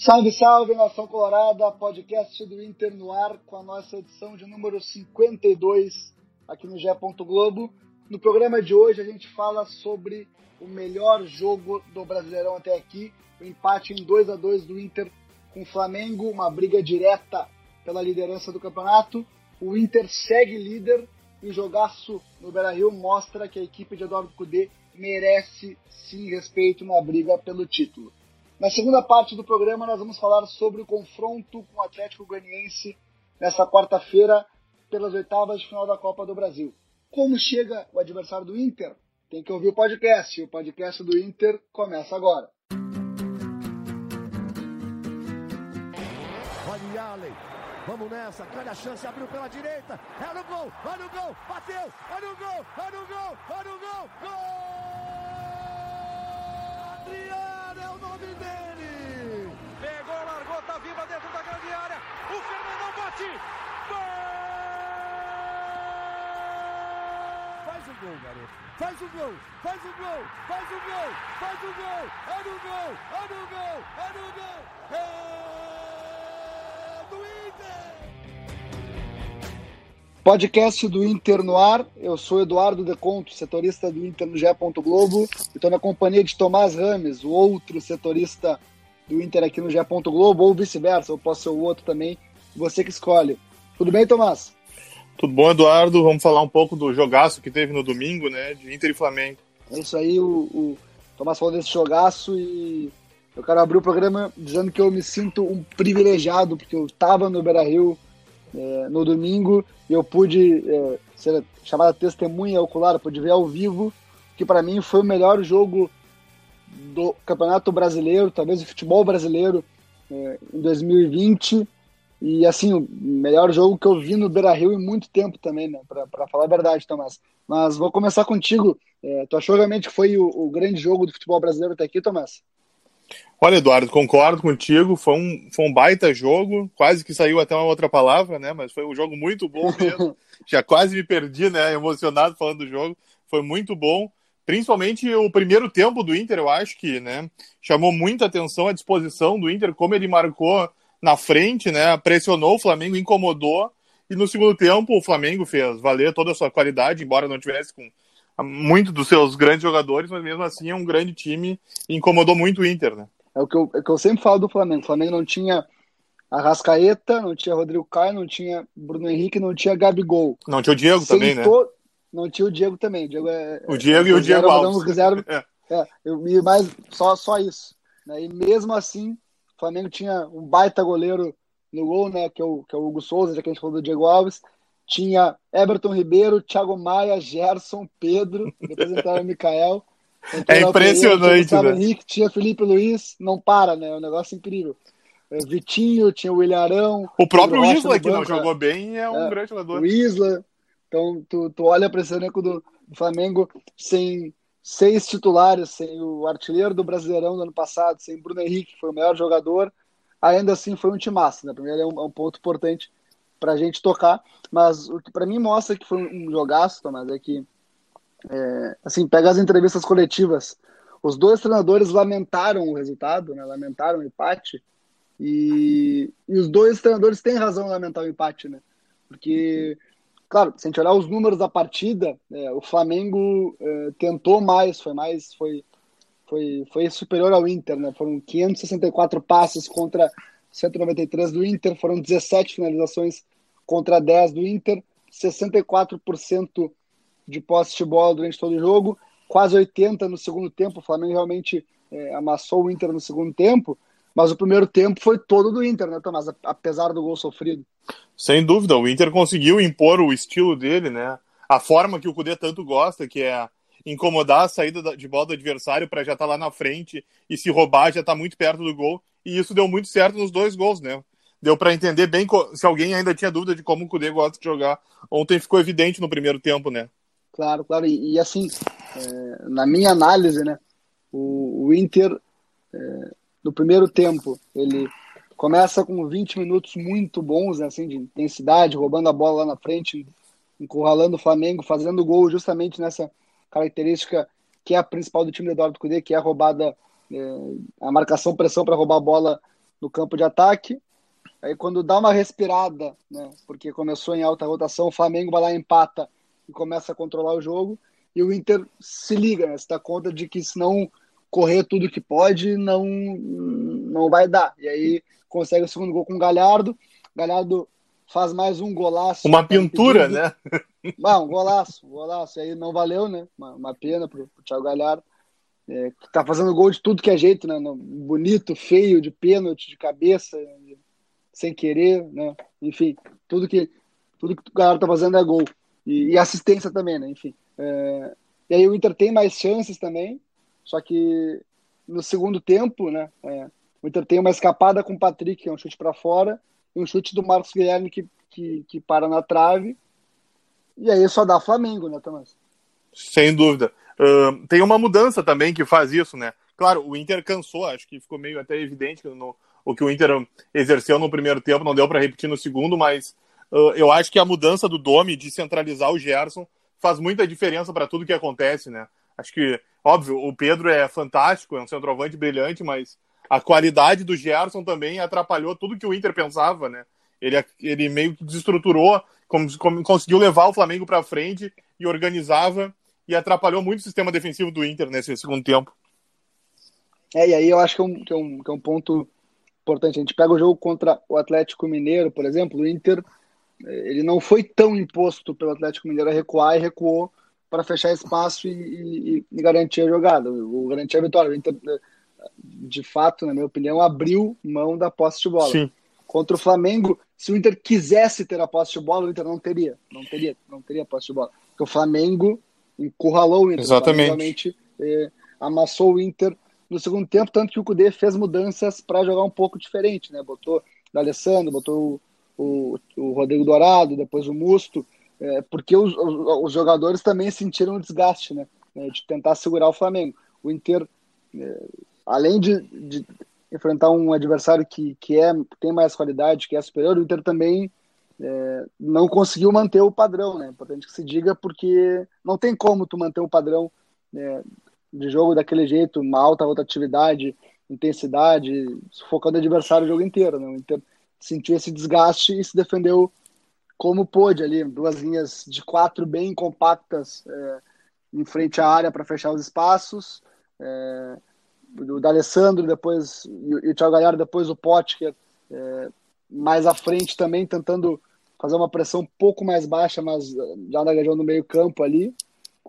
Salve, salve, nação colorada, podcast do Inter no ar com a nossa edição de número 52 aqui no Gé. Globo. No programa de hoje a gente fala sobre o melhor jogo do Brasileirão até aqui, o empate em 2 a 2 do Inter com o Flamengo, uma briga direta pela liderança do campeonato. O Inter segue líder e o jogaço no Beira-Rio mostra que a equipe de Eduardo Cudê merece sim respeito na briga pelo título. Na segunda parte do programa nós vamos falar sobre o confronto com o Atlético Goianiense nesta quarta-feira pelas oitavas de final da Copa do Brasil. Como chega o adversário do Inter? Tem que ouvir o podcast. O podcast do Inter começa agora. Olha Allen. Vamos nessa, grande a chance, abriu pela direita, é no gol, olha o gol, bateu, olha o gol, olha o gol, olha o gol, gol! Adriano o nome dele! Pegou, largou, tá viva dentro da grande área, o Fernandão bate, gol! Faz o gol, garoto. Faz o gol, faz o gol, faz o gol, faz o gol. É no gol, é no gol, é no gol. É do Inter. Podcast do Inter no ar. Eu sou Eduardo Deconto, setorista do Inter no GE. Globo. Estou na companhia de Tomás Rames, o outro setorista do Inter aqui no GE. Globo, ou vice-versa, ou posso ser o outro também. Você que escolhe. Tudo bem, Tomás? Tudo bom, Eduardo? Vamos falar um pouco do jogaço que teve no domingo, né? De Inter e Flamengo. É isso aí, o, o Tomás falou desse jogaço e eu quero abrir o programa dizendo que eu me sinto um privilegiado, porque eu estava no Beira Rio é, no domingo eu pude é, ser chamada testemunha ocular, pude ver ao vivo, que para mim foi o melhor jogo do Campeonato Brasileiro, talvez do futebol brasileiro é, em 2020 e assim, o melhor jogo que eu vi no Beira Rio em muito tempo também, né? Para falar a verdade, Tomás. Mas vou começar contigo. É, tu achou realmente que foi o, o, grande jogo do futebol brasileiro até aqui, Tomás? Olha, Eduardo, concordo contigo. Foi um, foi um baita jogo. Quase que saiu até uma outra palavra, né? Mas foi um jogo muito bom mesmo. Já quase me perdi, né? Emocionado falando do jogo. Foi muito bom. Principalmente o primeiro tempo do Inter, eu acho que, né? Chamou muita atenção a disposição do Inter, como ele marcou na frente, né? Pressionou o Flamengo, incomodou. E no segundo tempo o Flamengo fez valer toda a sua qualidade, embora não tivesse com muito dos seus grandes jogadores, mas mesmo assim é um grande time e incomodou muito o Inter, né? É o que eu, é o que eu sempre falo do Flamengo. O Flamengo não tinha Arrascaeta, não tinha Rodrigo Caio, não tinha Bruno Henrique, não tinha Gabigol. Não tinha o Diego Sem também, né? Não tinha o Diego também. O Diego, é, o Diego e o Diego Alves. Reserva, é. É, eu, e mais, só, só isso. Né? E mesmo assim, o Flamengo tinha um baita goleiro no gol, né? Que é o, que é o Hugo Souza, já que a gente falou do Diego Alves. Tinha Everton Ribeiro, Thiago Maia, Gerson, Pedro, depois entrava o Mikael. É impressionante, Pereira, tinha né? Henrique, tinha Felipe Luiz, não para, né? É um negócio incrível. É, Vitinho, tinha o William Arão. O próprio Isla, que não jogou bem, é um é, grande jogador. O Isla. Então, tu, tu olha para esse elenco do, do Flamengo sem seis titulares, sem o artilheiro do Brasileirão do ano passado, sem Bruno Henrique, que foi o melhor jogador, ainda assim foi um timaço, né? Primeiro é um, é um ponto importante para a gente tocar, mas o que para mim mostra que foi um jogaço, Tomás, é que é, assim, pega as entrevistas coletivas, os dois treinadores lamentaram o resultado, né? Lamentaram o empate e, e os dois treinadores têm razão em lamentar o empate, né? Porque Claro, se a gente olhar os números da partida, é, o Flamengo é, tentou mais, foi mais, foi, foi, foi superior ao Inter, né? Foram 564 passes contra 193 do Inter, foram 17 finalizações contra 10 do Inter, 64% de posse de bola durante todo o jogo, quase 80 no segundo tempo. O Flamengo realmente é, amassou o Inter no segundo tempo, mas o primeiro tempo foi todo do Inter, né, Tomás? Apesar do gol sofrido. Sem dúvida, o Inter conseguiu impor o estilo dele, né? A forma que o Cudê tanto gosta, que é incomodar a saída de bola do adversário para já estar tá lá na frente e se roubar já estar tá muito perto do gol. E isso deu muito certo nos dois gols, né? Deu para entender bem se alguém ainda tinha dúvida de como o Cudê gosta de jogar. Ontem ficou evidente no primeiro tempo, né? Claro, claro. E, e assim, é, na minha análise, né? O, o Inter é, no primeiro tempo, ele começa com 20 minutos muito bons, né, assim, de intensidade, roubando a bola lá na frente, encurralando o Flamengo, fazendo gol justamente nessa característica que é a principal do time do Eduardo Cudê, que é a roubada, a marcação pressão para roubar a bola no campo de ataque. Aí quando dá uma respirada, né, porque começou em alta rotação, o Flamengo vai lá empata e começa a controlar o jogo. E o Inter se liga, né, se dá conta de que se não correr tudo que pode, não, não vai dar. E aí consegue o segundo gol com o Galhardo. Galhardo faz mais um golaço. Uma pintura, né? Não, um golaço, um golaço. Aí não valeu, né? Uma, uma pena pro, pro Thiago Galhardo. É, tá fazendo gol de tudo que é jeito, né? Bonito, feio, de pênalti, de cabeça, sem querer, né? Enfim, tudo que, tudo que o Galhardo tá fazendo é gol. E, e assistência também, né? Enfim. É, e aí o Inter tem mais chances também, só que no segundo tempo, né? É, o Inter tem uma escapada com o Patrick, que é um chute para fora, e um chute do Marcos Guilherme que, que, que para na trave. E aí só dá Flamengo, né, Tomás? Sem dúvida. Tem uma mudança também que faz isso, né? Claro, o Inter cansou, acho que ficou meio até evidente que no, o que o Inter exerceu no primeiro tempo não deu para repetir no segundo, mas uh, eu acho que a mudança do Domi de centralizar o Gerson faz muita diferença para tudo que acontece, né? Acho que, óbvio, o Pedro é fantástico, é um centroavante brilhante, mas a qualidade do Gerson também atrapalhou tudo que o Inter pensava, né? Ele, ele meio que desestruturou, como, como conseguiu levar o Flamengo para frente e organizava e atrapalhou muito o sistema defensivo do Inter nesse segundo tempo. É, e aí eu acho que é um, que é um, que é um ponto importante. A gente pega o jogo contra o Atlético Mineiro, por exemplo, o Inter ele não foi tão imposto pelo Atlético Mineiro a recuar e recuou para fechar espaço e, e, e, garantir a jogada, o garantir a vitória. O Inter de fato, na minha opinião, abriu mão da posse de bola. Sim. Contra o Flamengo, se o Inter quisesse ter a posse de bola, o Inter não teria. Não teria, não teria posse de bola. Porque o Flamengo encurralou o Inter. Exatamente. Eh, amassou o Inter no segundo tempo, tanto que o Cudê fez mudanças para jogar um pouco diferente, né? Botou o Alessandro, botou o, o, Rodrigo Dourado, depois o Musto, eh, porque os, os, os, jogadores também sentiram o desgaste, né? De tentar segurar o Flamengo. O Inter eh, além de, de, enfrentar um adversário que, que é, tem mais qualidade, que é superior, o Inter também é, não conseguiu manter o padrão, né? Importante que se diga, porque não tem como tu manter o padrão é, de jogo daquele jeito, uma alta rotatividade, intensidade, focando o adversário o jogo inteiro, né? O Inter sentiu esse desgaste e se defendeu como pôde ali, duas linhas de quatro bem compactas é, em frente à área para fechar os espaços, é, do D'Alessandro, depois e, o Thiago Galhardo, depois o Potker, é, mais à frente também, tentando fazer uma pressão um pouco mais baixa, mas já na região do meio campo ali,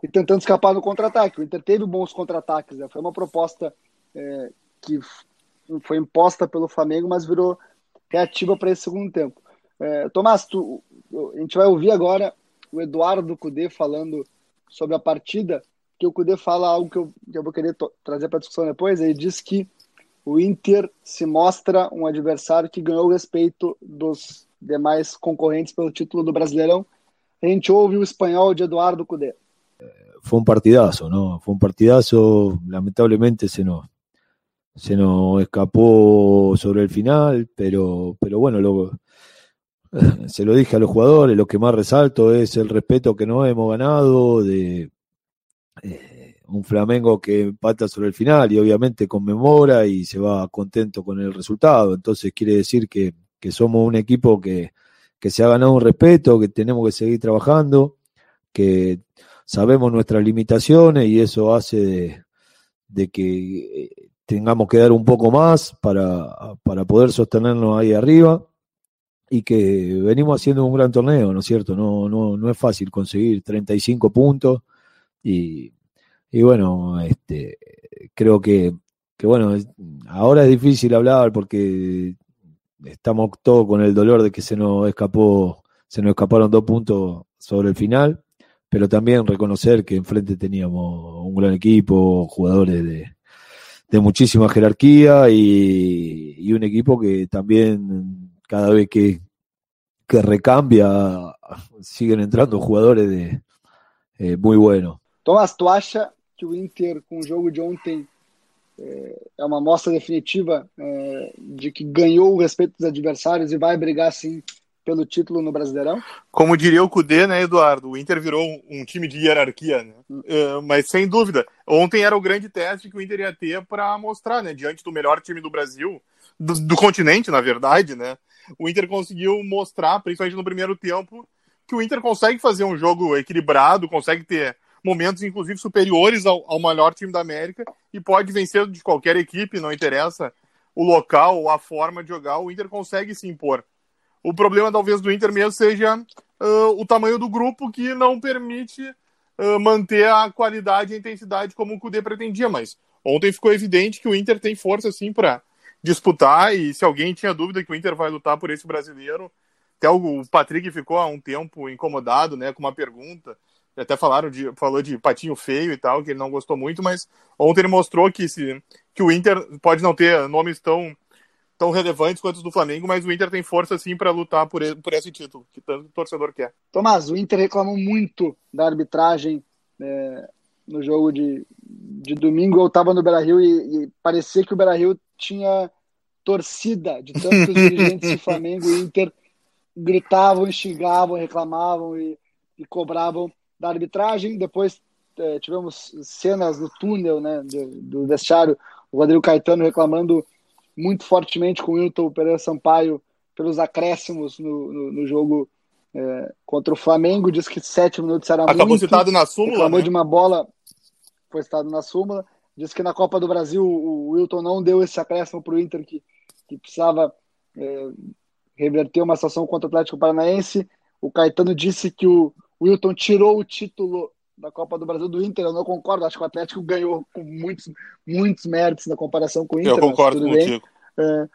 e tentando escapar no contra-ataque. O Inter teve bons contra-ataques, né? foi uma proposta é, que foi imposta pelo Flamengo, mas virou reativa para esse segundo tempo. É, Tomás, tu, a gente vai ouvir agora o Eduardo Cudê falando sobre a partida que o Cudê fala algo que eu, que eu vou querer trazer para a discussão depois. Ele diz que o Inter se mostra um adversário que ganhou o respeito dos demais concorrentes pelo título do Brasileirão. A gente ouve o espanhol de Eduardo Cudê. Fue un partidazo, ¿no? Fue un partidazo, lamentablemente se nos, se nos escapó sobre el final, pero, pero bueno, lo, se lo dije a los jugadores, lo que más resalto es el respeto que nos hemos ganado, de, eh, un Flamengo que empata sobre el final y obviamente conmemora y se va contento con el resultado. Entonces quiere decir que, que somos un equipo que, que, se ha ganado un respeto, que tenemos que seguir trabajando, que sabemos nuestras limitaciones y eso hace de, de que eh, tengamos que dar un poco más para, para poder sostenernos ahí arriba y que venimos haciendo un gran torneo, ¿no es cierto? No, no, no es fácil conseguir 35 puntos y, y bueno, este, creo que, que, bueno, ahora es difícil hablar porque estamos todos con el dolor de que se nos escapó, se nos escaparon dos puntos sobre el final, pero también reconocer que enfrente teníamos un gran equipo, jugadores de, de muchísima jerarquía y, un equipo que también cada vez que, recambia siguen entrando jugadores de eh, muy buenos. Tomás, tu acha que o Inter, com o jogo de ontem, é, uma mostra definitiva é, de que ganhou o respeito dos adversários e vai brigar, sim, pelo título no Brasileirão? Como diria o Cudê, né, Eduardo? O Inter virou um, time de hierarquia, né? Hum. Uh, mas sem dúvida, ontem era o grande teste que o Inter ia ter para mostrar, né, diante do melhor time do Brasil, do, do, continente, na verdade, né? O Inter conseguiu mostrar, principalmente no primeiro tempo, que o Inter consegue fazer um jogo equilibrado, consegue ter momentos, inclusive, superiores ao, ao maior time da América e pode vencer de qualquer equipe, não interessa o local ou a forma de jogar, o Inter consegue se impor. O problema, talvez, do Inter mesmo seja uh, o tamanho do grupo que não permite uh, manter a qualidade e a intensidade como o Cudê pretendia, mas ontem ficou evidente que o Inter tem força, sim, para disputar, e se alguém tinha dúvida que o Inter vai lutar por esse brasileiro, até o Patrick ficou há um tempo incomodado, né, com uma pergunta, até falaram de, falou de patinho feio e tal, que ele não gostou muito, mas ontem ele mostrou que, se, que o Inter pode não ter nomes tão, tão relevantes quanto os do Flamengo, mas o Inter tem força sim para lutar por, por esse título, que tanto o torcedor quer. Tomás, o Inter reclamou muito da arbitragem é, no jogo de, de domingo. Eu estava no Beira Rio e, e parecia que o Beira Rio tinha torcida de tantos dirigentes do Flamengo e Inter gritavam, xingavam, reclamavam e, e cobravam da arbitragem. Depois é, tivemos cenas no túnel né, do, do vestiário, o Rodrigo Caetano reclamando muito fortemente com o Wilton Pereira Sampaio pelos acréscimos no, no, no jogo é, contra o Flamengo. Diz que sete minutos era Acabou muito. citado na súmula. Reclamou né? de uma bola, foi citado na súmula. Diz que na Copa do Brasil o Wilton não deu esse acréscimo para o Inter que, que precisava é, reverter uma situação contra o Atlético Paranaense. O Caetano disse que o, o Wilton tirou o título da Copa do Brasil do Inter. Eu não concordo. Acho que o Atlético ganhou com muitos, muitos méritos na comparação com o Inter. Eu concordo contigo. É,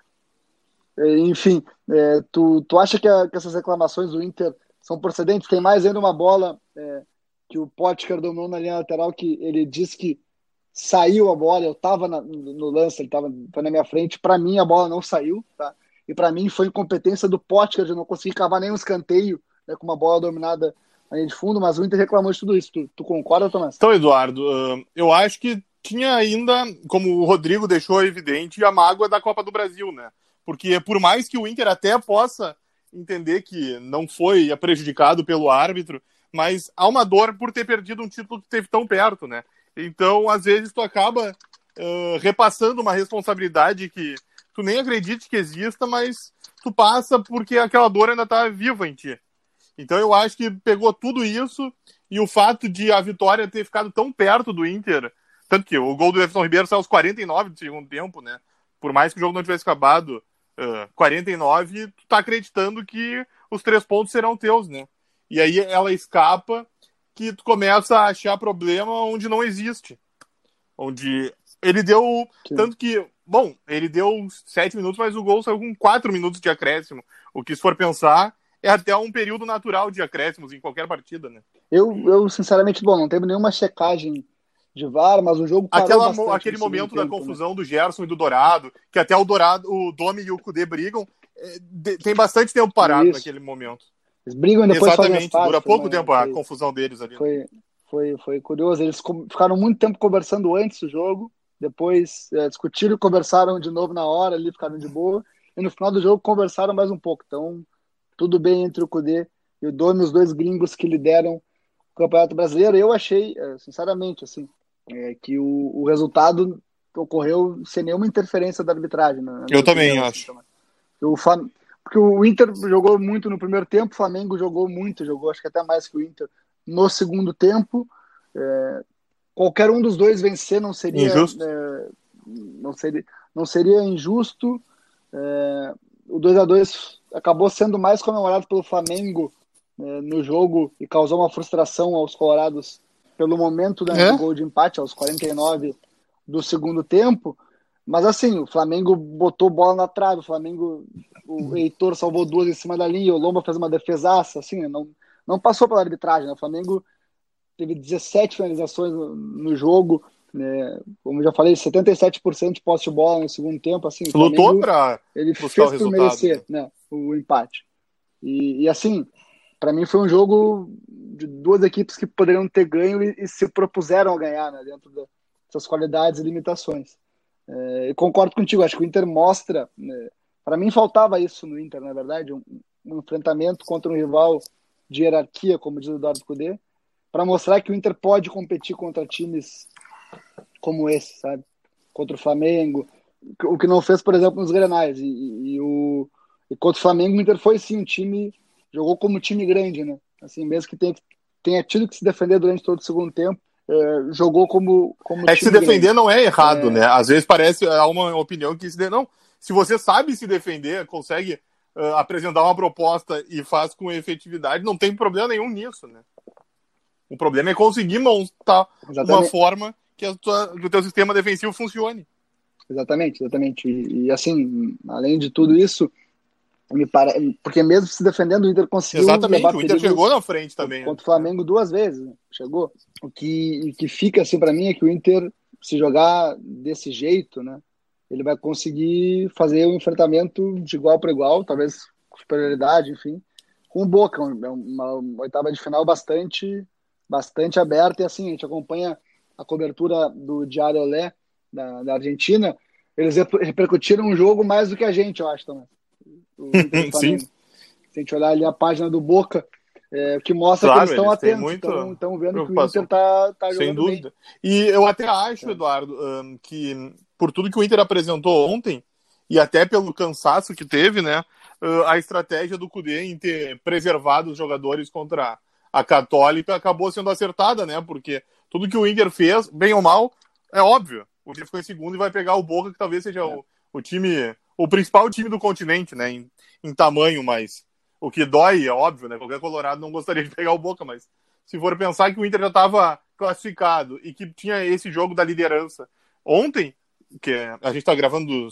é, enfim, é, tu, tu acha que, a, que, essas reclamações do Inter são procedentes? Tem mais ainda uma bola é, que o Potker dominou na linha lateral que ele disse que saiu a bola. Eu estava no lance, ele estava na minha frente. Para mim, a bola não saiu. Tá? E para mim, foi incompetência do Potker de não conseguir cavar nenhum escanteio né, com uma bola dominada linha de fundo, mas o Inter reclamou de tudo isso. Tu, tu concorda, Tomás? Então, Eduardo, eu acho que tinha ainda, como o Rodrigo deixou evidente, a mágoa da Copa do Brasil, né? Porque por mais que o Inter até possa entender que não foi prejudicado pelo árbitro, mas há uma dor por ter perdido um título que esteve tão perto, né? Então, às vezes, tu acaba uh, repassando uma responsabilidade que tu nem acredite que exista, mas tu passa porque aquela dor ainda tá viva em ti. Então eu acho que pegou tudo isso e o fato de a vitória ter ficado tão perto do Inter, tanto que o gol do Everton Ribeiro saiu aos 49 do segundo tempo, né? Por mais que o jogo não tivesse acabado uh, 49, tu tá acreditando que os três pontos serão teus, né? E aí ela escapa que tu começa a achar problema onde não existe. Onde ele deu. Sim. Tanto que. Bom, ele deu sete minutos, mas o gol saiu com quatro minutos de acréscimo. O que, se for pensar, é até um período natural de acréscimos em qualquer partida, né? Eu, eu sinceramente, bom, não teve nenhuma checagem de VAR, mas o jogo Aquela, aquele momento da tempo, confusão né? do Gerson e do Dourado, que até o Dourado, o Domi e o Kudê brigam, é, de, tem bastante tempo parado Isso. naquele momento. Eles brigam e depois Exatamente, dura pouco tempo a confusão deles ali. Foi, foi, foi curioso, eles ficaram muito tempo conversando antes do jogo, depois é, discutiram e conversaram de novo na hora ali, ficaram de boa, e no final do jogo conversaram mais um pouco, então tudo bem entre o Cudê e o Domi, os dois gringos que lideram o Campeonato Brasileiro. Eu achei, é, sinceramente, assim, é, que o, o, resultado ocorreu sem nenhuma interferência da arbitragem. Né? Eu também acho. Assim, o Flam... Porque o Inter jogou muito no primeiro tempo, o Flamengo jogou muito, jogou acho que até mais que o Inter no segundo tempo. É... qualquer um dos dois vencer não seria injusto. É... não seria não seria injusto. O 2 a 2 acabou sendo mais comemorado pelo Flamengo né, no jogo e causou uma frustração aos colorados pelo momento né, é? do gol de empate aos 49 do segundo tempo. Mas assim, o Flamengo botou bola na trave, o Flamengo, o Heitor salvou duas em cima da linha, o Lomba fez uma defesaça, assim, não, não passou pela arbitragem. Né? O Flamengo teve 17 finalizações no, no jogo, né? Como já falei, 77% de posse de bola no segundo tempo. Assim, Lutou para ele fez por merecer né? O empate. E, e assim, para mim foi um jogo de duas equipes que poderiam ter ganho e, e se propuseram a ganhar né? dentro das suas qualidades e limitações. É, eu concordo contigo, acho que o Inter mostra. Né? Para mim faltava isso no Inter, na verdade, um, um enfrentamento contra um rival de hierarquia, como diz o Eduardo Cudê, para mostrar que o Inter pode competir contra times como esse, sabe? Contra o Flamengo, o que não fez, por exemplo, nos Grenais. E, e, e o e contra o Flamengo, o Inter foi sim um time, jogou como time grande, né? Assim, mesmo que tenha, tenha tido que se defender durante todo o segundo tempo, é, jogou como, como É que se defender grande. não é errado, é... né? Às vezes parece há uma opinião que se de... não, se você sabe se defender, consegue uh, apresentar uma proposta e faz com efetividade, não tem problema nenhum nisso, né? O problema é conseguir montar Exatamente. uma forma que, tua, que o teu sistema defensivo funcione. Exatamente, exatamente. E, e, assim, além de tudo isso, me pare... porque mesmo se defendendo, o Inter conseguiu. Exatamente, o Inter chegou na frente também. Né? Contra o Flamengo duas vezes, chegou. O que, o que fica assim para mim é que o Inter, se jogar desse jeito, né, ele vai conseguir fazer o um enfrentamento de igual para igual, talvez com superioridade, enfim, com o Boca, uma, uma oitava de final bastante, bastante aberta e assim a gente acompanha a cobertura do Diário Olé da, da Argentina, eles repercutiram o jogo mais do que a gente, eu acho também. Sim. Se a gente olhar ali a página do Boca, é, que mostra claro, que eles estão atentos, muito estão vendo que o Inter está tá jogando Sem dúvida. Bem. E eu até acho, é. Eduardo, que por tudo que o Inter apresentou ontem, e até pelo cansaço que teve, né, a estratégia do Cudê em ter preservado os jogadores contra a Católica acabou sendo acertada, né, porque tudo que o Inter fez, bem ou mal, é óbvio. O Inter ficou em segundo e vai pegar o Boca, que talvez seja é. o, o time o principal time do continente, né? Em, em, tamanho, mas o que dói é óbvio, né? Qualquer Colorado não gostaria de pegar o Boca, mas se for pensar que o Inter já estava classificado e que tinha esse jogo da liderança ontem, que a gente está gravando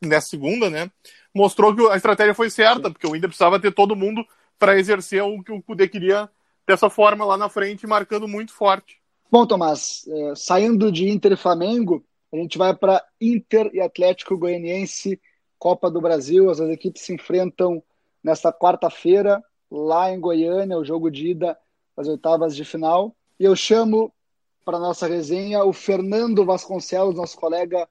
nessa segunda, né? Mostrou que a estratégia foi certa, porque o Inter precisava ter todo mundo para exercer o que o Cudê queria dessa forma lá na frente, marcando muito forte. Bom, Tomás, é, saindo de Inter e Flamengo, a gente vai para Inter e Atlético Goianiense Copa do Brasil. As equipes se enfrentam nesta quarta-feira, lá em Goiânia, o jogo de ida das oitavas de final. E eu chamo para nossa resenha o Fernando Vasconcelos, nosso colega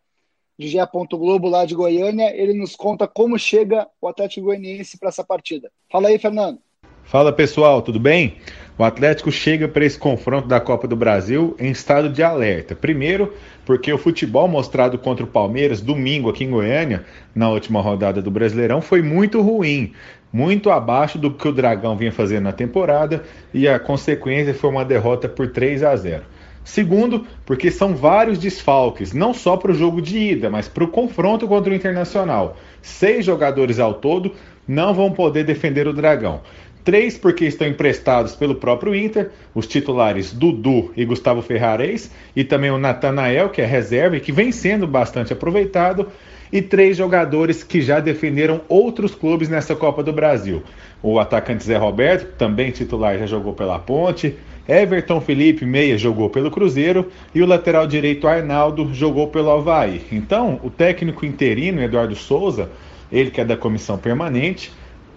de Gé. Globo lá de Goiânia. Ele nos conta como chega o Atlético Goianiense para essa partida. Fala aí, Fernando. Fala pessoal, tudo bem? O Atlético chega para esse confronto da Copa do Brasil em estado de alerta. Primeiro, porque o futebol mostrado contra o Palmeiras domingo aqui em Goiânia, na última rodada do Brasileirão, foi muito ruim, muito abaixo do que o Dragão vinha fazendo na temporada e a consequência foi uma derrota por 3 a 0. Segundo, porque são vários desfalques, não só para o jogo de ida, mas para o confronto contra o Internacional. Seis jogadores ao todo não vão poder defender o Dragão. Três porque estão emprestados pelo próprio Inter, os titulares Dudu e Gustavo Ferrares, e também o Natanael, que é reserva e que vem sendo bastante aproveitado, e três jogadores que já defenderam outros clubes nessa Copa do Brasil. O atacante Zé Roberto, também titular, já jogou pela Ponte, Everton Felipe Meia jogou pelo Cruzeiro e o lateral direito Arnaldo jogou pelo Havaí. Então, o técnico interino Eduardo Souza, ele que é da comissão permanente,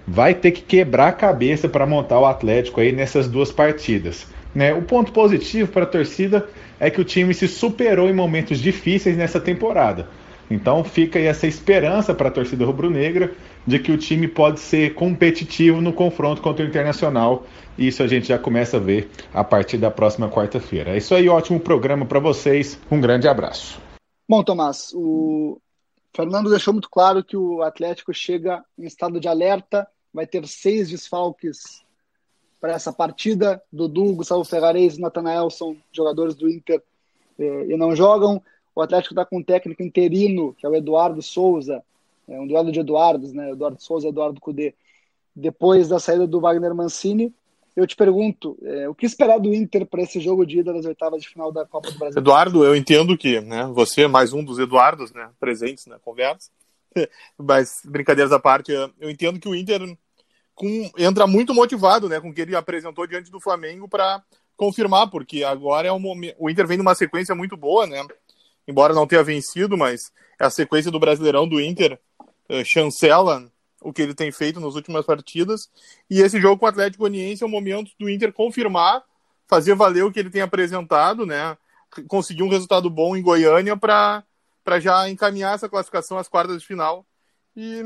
vai ter que quebrar a cabeça para montar o Atlético aí nessas duas partidas. Né? O ponto positivo para a torcida é que o time se superou em momentos difíceis nessa temporada. Então fica aí essa esperança para a torcida rubro-negra de que o time pode ser competitivo no confronto contra o Internacional. E isso a gente já começa a ver a partir da próxima quarta-feira. É isso aí, ótimo programa para vocês. Um grande abraço. Bom, Tomás, o Fernando deixou muito claro que o Atlético chega em estado de alerta vai ter seis desfalques para essa partida. Dudu, Gustavo Ferrares e Natanael são jogadores do Inter eh, e não jogam. O Atlético está com um técnico interino, que é o Eduardo Souza, é um duelo de Eduardos, né? Eduardo Souza e Eduardo Cudê. Depois da saída do Wagner Mancini, eu te pergunto, eh, o que esperar do Inter para esse jogo de ida das oitavas de final da Copa do Brasil? Eduardo, eu entendo que né, você é mais um dos Eduardos né, presentes na conversa, mas brincadeiras à parte, eu entendo que o Inter com, entra muito motivado, né, com o que ele apresentou diante do Flamengo para confirmar, porque agora é um momento, o Inter vem numa sequência muito boa, né? Embora não tenha vencido, mas a sequência do Brasileirão do Inter uh, chancela o que ele tem feito nas últimas partidas. E esse jogo com o Atlético Goianiense é o momento do Inter confirmar, fazer valer o que ele tem apresentado, né? Conseguir um resultado bom em Goiânia para já encaminhar essa classificação às quartas de final e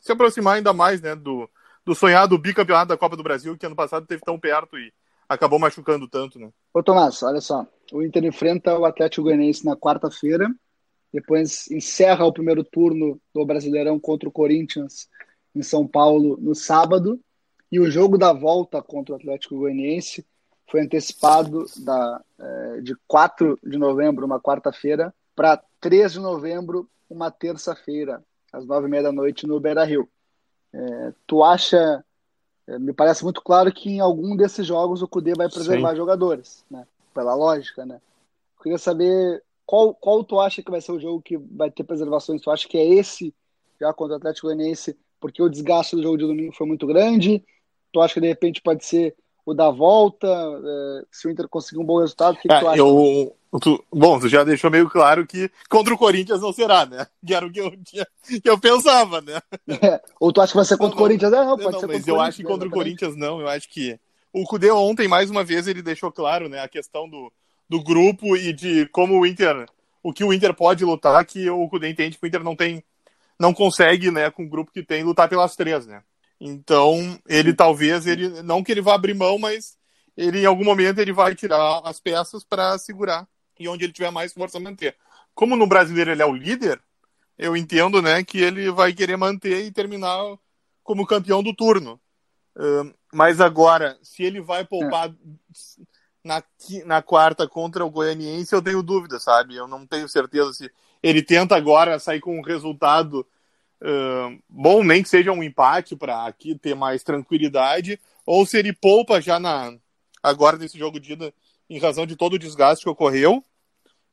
se aproximar ainda mais, né, do, do sonhado bicampeonato da Copa do Brasil, que ano passado teve tão perto e acabou machucando tanto, né? Ô Tomás, olha só, o Inter enfrenta o Atlético Goianiense na quarta-feira depois encerra o primeiro turno do Brasileirão contra o Corinthians em São Paulo no sábado, e o jogo da volta contra o Atlético Goianiense foi antecipado da, é, de 4 de novembro, uma quarta-feira, para 3 de novembro, uma terça-feira, às nove e meia da noite, no Beira Rio. É, tu acha, é, me parece muito claro que em algum desses jogos o Cudê vai preservar Sim. jogadores, né? pela lógica, né? Eu queria saber qual, qual tu acha que vai ser o jogo que vai ter preservações? Tu acha que é esse, já contra o Atlético Goianiense, porque o desgaste do jogo de domingo foi muito grande? Tu acha que de repente pode ser o da volta? É, se o Inter conseguir um bom resultado, o que, é, tu acha? Eu, tu, bom, tu já deixou meio claro que contra o Corinthians não será, né? Que era o que eu, que eu pensava, né? É, ou tu acha que vai ser contra não, o Corinthians? É, não, pode não, ser mas eu acho que contra o Corinthians não. Eu acho que o Cudê ontem, mais uma vez, ele deixou claro, né, a questão do, do grupo e de como o Inter, o que o Inter pode lutar, que o Cudê entende que o Inter não tem, não consegue, né, com o grupo que tem, lutar pelas três, né? Então, ele talvez, ele não que ele vá abrir mão, mas ele em algum momento ele vai tirar as peças para segurar e onde ele tiver mais força manter. Como no brasileiro ele é o líder, eu entendo, né, que ele vai querer manter e terminar como campeão do turno. Uh, mas agora, se ele vai poupar é. na, na quarta contra o Goianiense, eu tenho dúvida, sabe? Eu não tenho certeza se ele tenta agora sair com um resultado uh, bom, nem que seja um empate para aqui ter mais tranquilidade, ou se ele poupa já na agora nesse jogo de ida em razão de todo o desgaste que ocorreu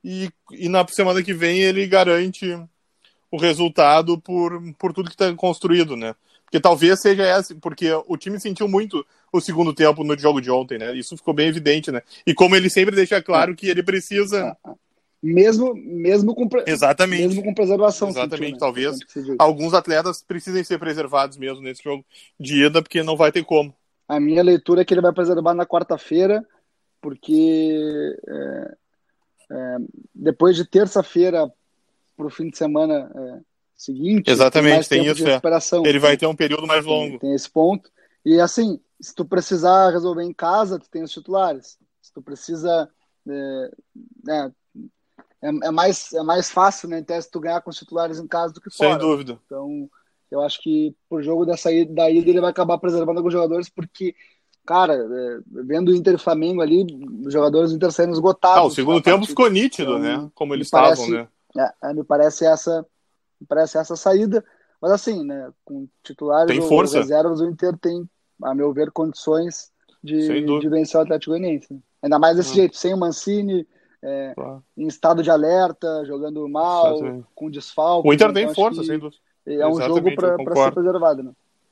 e, e na semana que vem ele garante o resultado por, por tudo que está construído, né? Porque talvez seja essa, porque o time sentiu muito o segundo tempo no jogo de ontem, né? Isso ficou bem evidente, né? E como ele sempre deixa claro que ele precisa mesmo mesmo com exatamente. mesmo com preservação exatamente sentiu, né? talvez alguns atletas precisem ser preservados mesmo nesse jogo de ida porque não vai ter como. A minha leitura é que ele vai preservar na quarta-feira porque é, é, depois de terça-feira para o fim de semana é, seguinte exatamente tem, tem isso é. ele vai ter um período mais longo. tem, tem esse ponto. E assim se tu precisar resolver em casa tu tem os titulares. Se tu precisa é, né, é, é, mais, é mais fácil, né, em tese, tu ganhar com os titulares em casa do que fora. Sem dúvida. Então, eu acho que por jogo dessa ida, da ida ele vai acabar preservando alguns jogadores, porque, cara, é, vendo o Inter e Flamengo ali, os jogadores do Inter saindo esgotados. Ah, o segundo tempo ficou nítido, então, né? Como eles estavam, parece, né? É, é, me parece essa me parece essa saída. Mas assim, né, com titulares tem força. ou reservas, o Inter tem, a meu ver, condições de, de vencer o Atlético Goianiense. Ainda mais desse uhum. jeito, sem o Mancini, é, claro. em estado de alerta, jogando mal, Exatamente. com desfalque. O Inter tem então força, sem dúvida. É um jogo para ser preservado, né?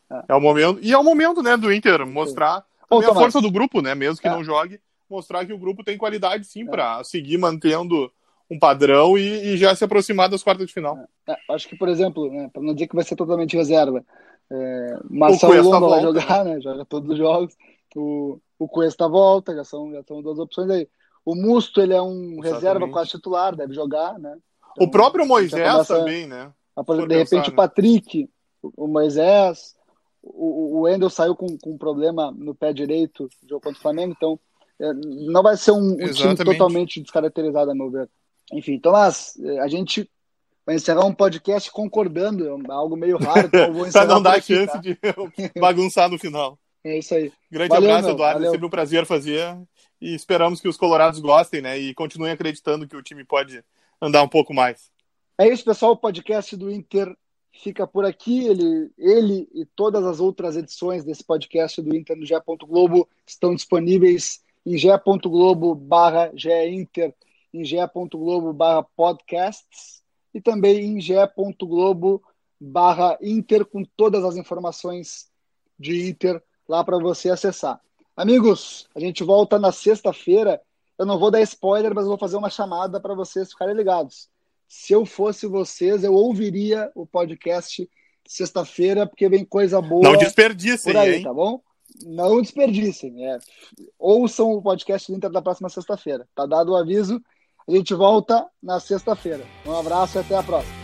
É. é. o momento, e é o momento, né, do Inter mostrar a força do grupo, né, mesmo que é. não jogue, mostrar que o grupo tem qualidade sim é. para seguir mantendo um padrão e, e, já se aproximar das quartas de final. É, acho que, por exemplo, né, para não dizer que vai ser totalmente reserva, é, Marcelo Lomba vai jogar, né, joga todos os jogos, o, o Cuesta volta, já são, já são duas opções aí. O Musto, ele é um Exatamente. reserva quase titular, deve jogar, né? Então, o próprio Moisés também, né? A, de pensar, repente, né? o Patrick, o Moisés, o, o Wendel saiu com, com um problema no pé direito do jogo contra o Flamengo, então é, não vai ser um, um time totalmente descaracterizado, a meu ver. Enfim, Tomás, é, a gente vai encerrar um podcast concordando, é algo meio raro, então eu vou encerrar. Para não dar aqui, chance tá? de bagunçar no final. É isso aí. Grande Valeu, abraço, meu. Eduardo. Valeu. É sempre um prazer fazer e esperamos que os colorados gostem, né? E continuem acreditando que o time pode andar um pouco mais. É isso, pessoal. O podcast do Inter fica por aqui. Ele, ele e todas as outras edições desse podcast do Inter no GE. Globo estão disponíveis em ge.globo barra Inter, em ge.globo barra podcasts e também em ge.globo barra Inter com todas as informações de Inter lá para você acessar. Amigos, a gente volta na sexta-feira. Eu não vou dar spoiler, mas eu vou fazer uma chamada para vocês ficarem ligados. Se eu fosse vocês, eu ouviria o podcast sexta-feira, porque vem coisa boa. Não desperdicem, por aí, hein? tá bom? Não desperdicem. É. Ouçam o podcast do Inter da próxima sexta-feira. Tá dado o aviso. A gente volta na sexta-feira. Um abraço e até a próxima.